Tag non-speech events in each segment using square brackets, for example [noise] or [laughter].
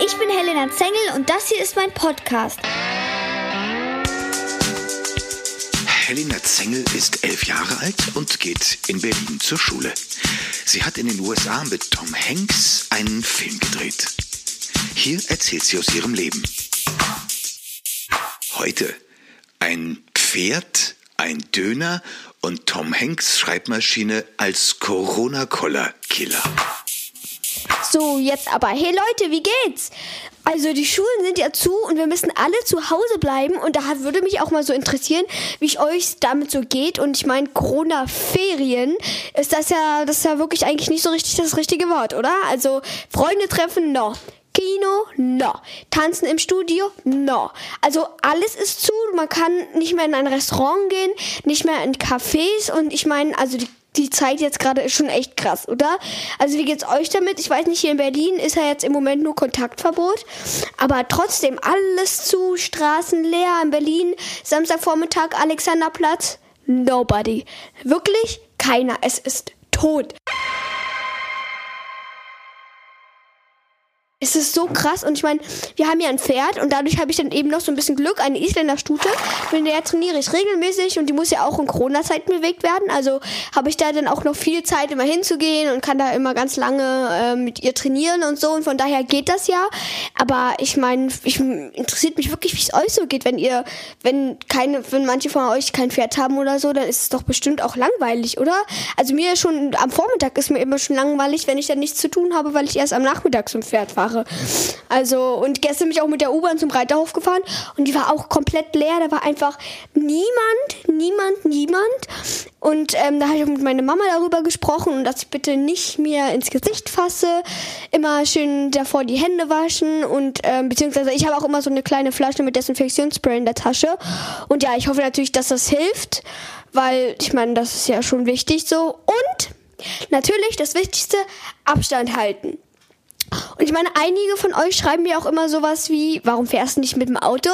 Ich bin Helena Zengel und das hier ist mein Podcast. Helena Zengel ist elf Jahre alt und geht in Berlin zur Schule. Sie hat in den USA mit Tom Hanks einen Film gedreht. Hier erzählt sie aus ihrem Leben. Heute ein Pferd, ein Döner und Tom Hanks Schreibmaschine als Corona-Koller-Killer. So, jetzt aber. Hey Leute, wie geht's? Also die Schulen sind ja zu und wir müssen alle zu Hause bleiben und da würde mich auch mal so interessieren, wie es euch damit so geht und ich meine Corona-Ferien ist das ja, das ist ja wirklich eigentlich nicht so richtig das richtige Wort, oder? Also Freunde treffen, no. Kino, no. Tanzen im Studio, no. Also alles ist zu, man kann nicht mehr in ein Restaurant gehen, nicht mehr in Cafés und ich meine, also die die Zeit jetzt gerade ist schon echt krass, oder? Also wie geht's euch damit? Ich weiß nicht, hier in Berlin ist ja jetzt im Moment nur Kontaktverbot, aber trotzdem alles zu, Straßen leer in Berlin, Samstagvormittag Alexanderplatz, nobody. Wirklich keiner, es ist tot. Es ist so krass und ich meine, wir haben ja ein Pferd und dadurch habe ich dann eben noch so ein bisschen Glück, eine Isländerstute. Mit der trainiere ich regelmäßig und die muss ja auch in Corona-Zeiten bewegt werden. Also habe ich da dann auch noch viel Zeit, immer hinzugehen und kann da immer ganz lange äh, mit ihr trainieren und so. Und von daher geht das ja. Aber ich meine, ich interessiert mich wirklich, wie es euch so geht, wenn ihr, wenn keine, wenn manche von euch kein Pferd haben oder so, dann ist es doch bestimmt auch langweilig, oder? Also mir schon am Vormittag ist mir immer schon langweilig, wenn ich dann nichts zu tun habe, weil ich erst am Nachmittag zum Pferd fahre. Jahre. Also, und gestern bin ich auch mit der U-Bahn zum Reiterhof gefahren und die war auch komplett leer. Da war einfach niemand, niemand, niemand. Und ähm, da habe ich auch mit meiner Mama darüber gesprochen und dass ich bitte nicht mir ins Gesicht fasse. Immer schön davor die Hände waschen und ähm, beziehungsweise ich habe auch immer so eine kleine Flasche mit Desinfektionsspray in der Tasche. Und ja, ich hoffe natürlich, dass das hilft, weil ich meine, das ist ja schon wichtig so. Und natürlich das Wichtigste, Abstand halten. Und ich meine, einige von euch schreiben mir auch immer sowas wie, warum fährst du nicht mit dem Auto?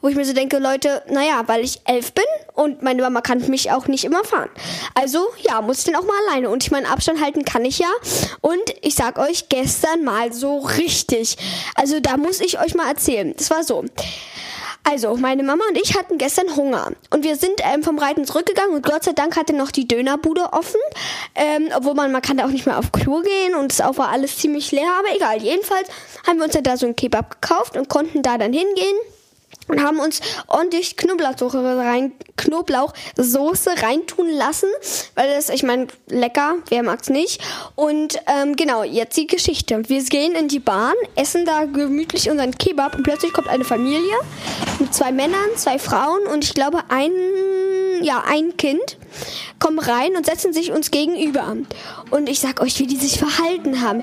Wo ich mir so denke, Leute, naja, weil ich elf bin und meine Mama kann mich auch nicht immer fahren. Also, ja, muss ich dann auch mal alleine. Und ich meine, Abstand halten kann ich ja. Und ich sag euch, gestern mal so richtig. Also, da muss ich euch mal erzählen. Das war so. Also, meine Mama und ich hatten gestern Hunger. Und wir sind ähm, vom Reiten zurückgegangen und Gott sei Dank hatte noch die Dönerbude offen. Ähm, obwohl man, man kann da auch nicht mehr auf Klo gehen und es war alles ziemlich leer, aber egal. Jedenfalls haben wir uns ja da so ein Kebab gekauft und konnten da dann hingehen und haben uns ordentlich Knoblauchsoße rein, Knoblauchsoße reintun lassen, weil das, ich meine, lecker, wer mag's nicht. Und ähm, genau, jetzt die Geschichte. Wir gehen in die Bahn, essen da gemütlich unseren Kebab und plötzlich kommt eine Familie mit zwei Männern, zwei Frauen und ich glaube ein, ja, ein Kind kommen rein und setzen sich uns gegenüber. Und ich sag euch, wie die sich verhalten haben.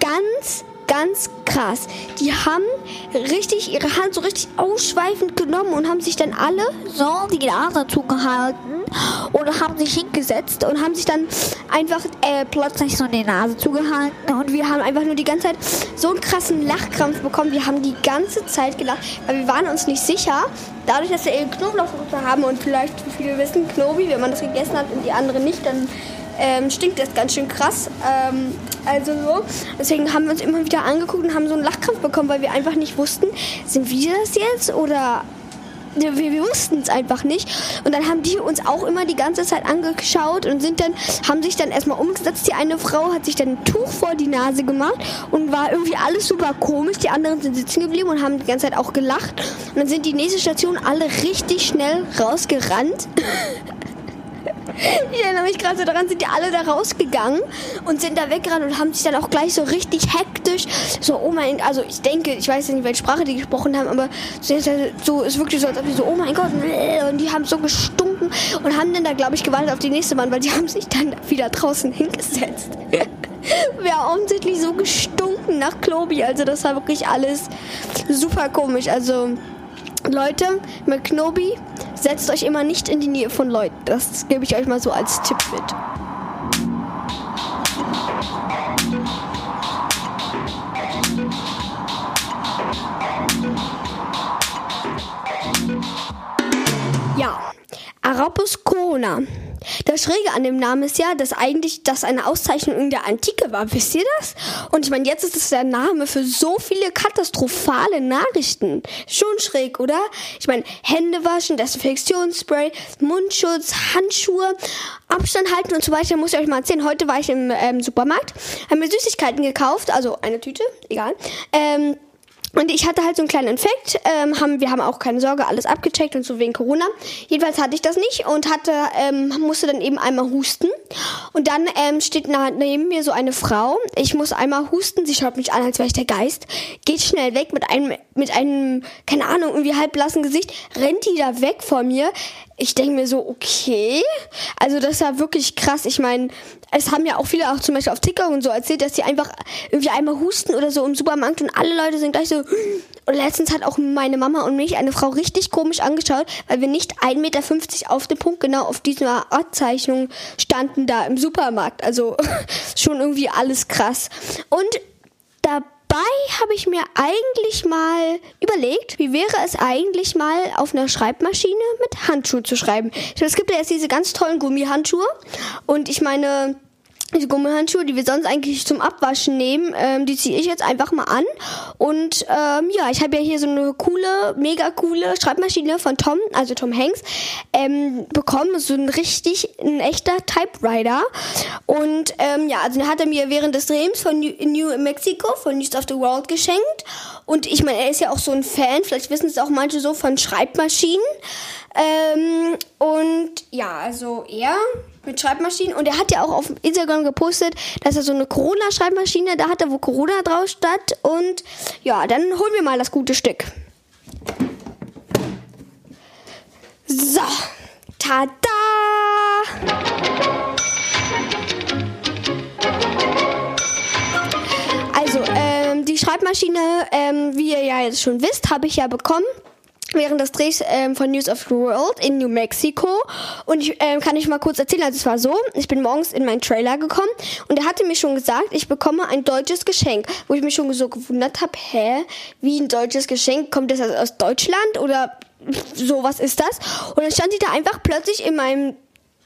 Ganz ganz krass. Die haben richtig ihre Hand so richtig ausschweifend genommen und haben sich dann alle so die Nase zugehalten und haben sich hingesetzt und haben sich dann einfach äh, plötzlich so die Nase zugehalten und wir haben einfach nur die ganze Zeit so einen krassen Lachkrampf bekommen. Wir haben die ganze Zeit gelacht, weil wir waren uns nicht sicher. Dadurch, dass wir eben Knoblauchsoße haben und vielleicht, wie viele wissen, Knobi, wenn man das gegessen hat und die andere nicht, dann ähm, stinkt das ganz schön krass. Ähm, also so. Deswegen haben wir uns immer wieder angeguckt und haben so einen Lachkrampf bekommen, weil wir einfach nicht wussten, sind wir das jetzt oder wir, wir wussten es einfach nicht. Und dann haben die uns auch immer die ganze Zeit angeschaut und sind dann, haben sich dann erstmal umgesetzt. Die eine Frau hat sich dann ein Tuch vor die Nase gemacht und war irgendwie alles super komisch. Die anderen sind sitzen geblieben und haben die ganze Zeit auch gelacht. Und dann sind die nächste Station alle richtig schnell rausgerannt. [laughs] [laughs] Ich erinnere mich gerade so daran, sind die alle da rausgegangen und sind da weggerannt und haben sich dann auch gleich so richtig hektisch, so, oh mein, also ich denke, ich weiß nicht, welche Sprache die gesprochen haben, aber so ist wirklich so, als ob die so, oh mein Gott, [laughs] und die haben so gestunken und haben dann da, glaube ich, gewartet auf die nächste Bahn, weil die [laughs] haben sich dann wieder draußen hingesetzt. Wir haben offensichtlich so gestunken nach Klobi, also das war wirklich alles super komisch, also Leute, mit Knobi setzt euch immer nicht in die Nähe von Leuten. Das gebe ich euch mal so als Tipp mit. Ja, Arapus Corona. Das Schräge an dem Namen ist ja, dass eigentlich das eine Auszeichnung in der Antike war. Wisst ihr das? Und ich meine, jetzt ist es der Name für so viele katastrophale Nachrichten. Schon schräg, oder? Ich meine, Hände waschen, Desinfektionsspray, Mundschutz, Handschuhe, Abstand halten und so weiter. Muss ich euch mal erzählen. Heute war ich im ähm, Supermarkt, habe mir Süßigkeiten gekauft, also eine Tüte, egal. Ähm, und ich hatte halt so einen kleinen Infekt. Ähm, haben, wir haben auch keine Sorge, alles abgecheckt und so wegen Corona. Jedenfalls hatte ich das nicht und hatte, ähm, musste dann eben einmal husten. Und dann ähm, steht neben mir so eine Frau. Ich muss einmal husten. Sie schaut mich an, als wäre ich der Geist. Geht schnell weg mit einem, mit einem, keine Ahnung, irgendwie halbblassen Gesicht. Rennt die da weg vor mir ich denke mir so, okay. Also das ja wirklich krass. Ich meine, es haben ja auch viele auch zum Beispiel auf TikTok und so erzählt, dass sie einfach irgendwie einmal husten oder so im Supermarkt und alle Leute sind gleich so. Und letztens hat auch meine Mama und mich eine Frau richtig komisch angeschaut, weil wir nicht 1,50 Meter auf dem Punkt genau auf dieser Ortzeichnung standen da im Supermarkt. Also [laughs] schon irgendwie alles krass. Und da habe ich mir eigentlich mal überlegt, wie wäre es eigentlich mal auf einer Schreibmaschine mit Handschuhen zu schreiben. Es gibt ja jetzt diese ganz tollen Gummihandschuhe und ich meine, die Gummihandschuhe, die wir sonst eigentlich zum Abwaschen nehmen, ähm, die ziehe ich jetzt einfach mal an. Und ähm, ja, ich habe ja hier so eine coole, mega coole Schreibmaschine von Tom, also Tom Hanks, ähm, bekommen. So ein richtig, ein echter Typewriter. Und ähm, ja, also den hat er mir während des Drehens von New, New Mexico, von News of the World geschenkt. Und ich meine, er ist ja auch so ein Fan, vielleicht wissen es auch manche so von Schreibmaschinen. Ähm, und ja, also er mit Schreibmaschinen. Und er hat ja auch auf Instagram gepostet, dass er so eine Corona-Schreibmaschine da hatte, wo Corona drauf stand. Und ja, dann holen wir mal das gute Stück. So, tada! Also, ähm, die Schreibmaschine, ähm, wie ihr ja jetzt schon wisst, habe ich ja bekommen während des Drehs ähm, von News of the World in New Mexico. Und ich ähm, kann ich mal kurz erzählen, also es war so, ich bin morgens in meinen Trailer gekommen und er hatte mir schon gesagt, ich bekomme ein deutsches Geschenk, wo ich mich schon so gewundert habe, hä, wie ein deutsches Geschenk, kommt das aus Deutschland oder so, was ist das? Und dann stand die da einfach plötzlich in meinem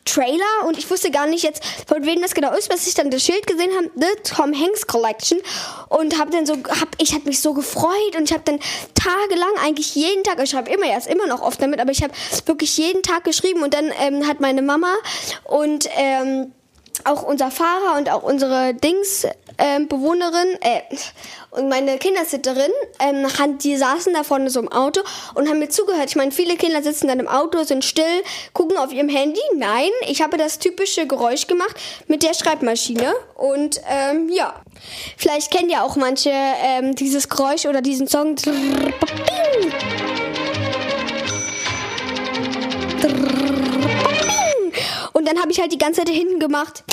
Trailer und ich wusste gar nicht jetzt, von wem das genau ist, bis ich dann das Schild gesehen habe, The Tom Hanks Collection. Und habe dann so, hab, ich habe mich so gefreut und ich habe dann tagelang eigentlich jeden Tag, ich schreibe immer jetzt immer noch oft damit, aber ich habe wirklich jeden Tag geschrieben und dann ähm, hat meine Mama und ähm, auch unser Fahrer und auch unsere Dings ähm, Bewohnerin äh, und meine Kindersitterin, ähm, die saßen da vorne so im Auto und haben mir zugehört. Ich meine, viele Kinder sitzen dann im Auto, sind still, gucken auf ihrem Handy. Nein, ich habe das typische Geräusch gemacht mit der Schreibmaschine und ähm, ja, vielleicht kennt ja auch manche ähm, dieses Geräusch oder diesen Song. Und dann habe ich halt die ganze Zeit hinten gemacht.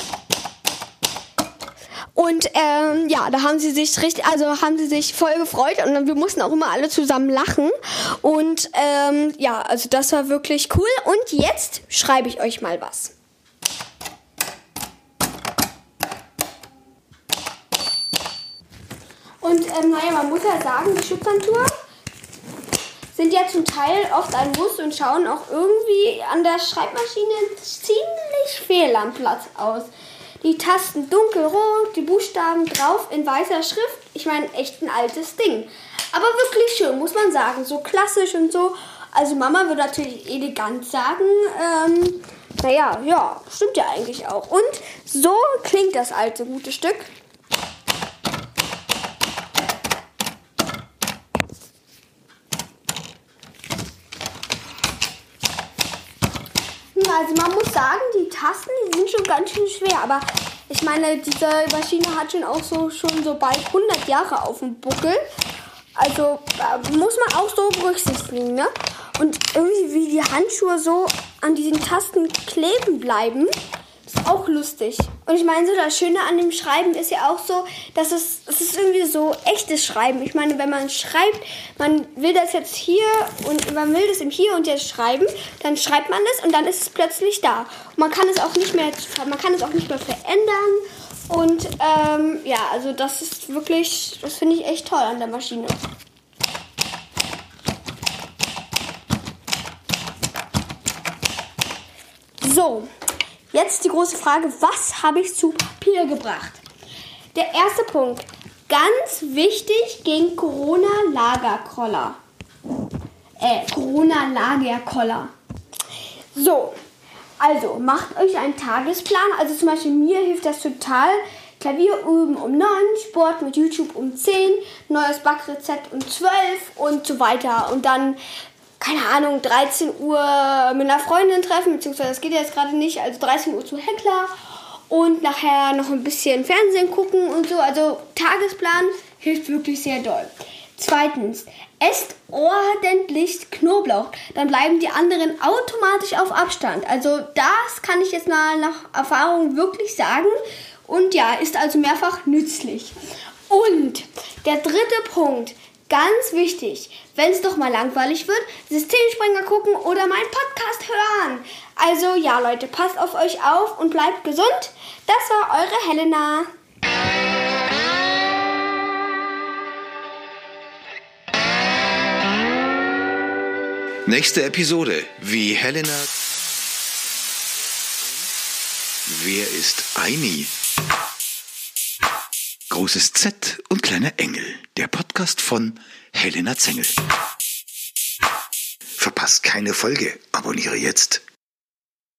Und ähm, ja, da haben sie sich richtig, also haben sie sich voll gefreut und wir mussten auch immer alle zusammen lachen. Und ähm, ja, also das war wirklich cool. Und jetzt schreibe ich euch mal was. Und ähm, naja, man muss ja sagen, die Schutzhandschuhe sind ja zum Teil oft ein Muss und schauen auch irgendwie an der Schreibmaschine ziemlich fehl am Platz aus. Die Tasten dunkelrot, die Buchstaben drauf in weißer Schrift. Ich meine, echt ein altes Ding. Aber wirklich schön, muss man sagen. So klassisch und so. Also Mama würde natürlich elegant sagen. Ähm, naja, ja, stimmt ja eigentlich auch. Und so klingt das alte gute Stück. Also man muss sagen, die Tasten, die sind schon ganz schön schwer. Aber ich meine, diese Maschine hat schon auch so schon so bald 100 Jahre auf dem Buckel. Also äh, muss man auch so berücksichtigen, ne? Und irgendwie wie die Handschuhe so an diesen Tasten kleben bleiben. Ist auch lustig. Und ich meine, so das Schöne an dem Schreiben ist ja auch so, dass es, es ist irgendwie so echtes Schreiben. Ich meine, wenn man schreibt, man will das jetzt hier und man will das im Hier und Jetzt schreiben, dann schreibt man das und dann ist es plötzlich da. Und man kann es auch nicht mehr, man kann es auch nicht mehr verändern. Und ähm, ja, also das ist wirklich, das finde ich echt toll an der Maschine. So, Jetzt die große Frage, was habe ich zu Papier gebracht? Der erste Punkt, ganz wichtig gegen Corona-Lagerkoller. Äh, Corona-Lagerkoller. So, also macht euch einen Tagesplan. Also zum Beispiel mir hilft das total. Klavier üben um 9, Sport mit YouTube um 10, neues Backrezept um 12 und so weiter. Und dann, keine Ahnung, 13 Uhr mit einer Freundin treffen, beziehungsweise das geht jetzt gerade nicht, also 13 Uhr zu Heckler und nachher noch ein bisschen Fernsehen gucken und so. Also Tagesplan hilft wirklich sehr doll. Zweitens, esst ordentlich Knoblauch. Dann bleiben die anderen automatisch auf Abstand. Also das kann ich jetzt mal nach Erfahrung wirklich sagen. Und ja, ist also mehrfach nützlich. Und der dritte Punkt, ganz wichtig, wenn es doch mal langweilig wird, Systemsprenger gucken oder meinen Podcast hören. Also ja, Leute, passt auf euch auf und bleibt gesund. Das war eure Helena. Nächste Episode. Wie Helena. Wer ist Aini? Großes Z und kleiner Engel. Der Podcast von Helena Zengel. Verpasst keine Folge. Abonniere jetzt.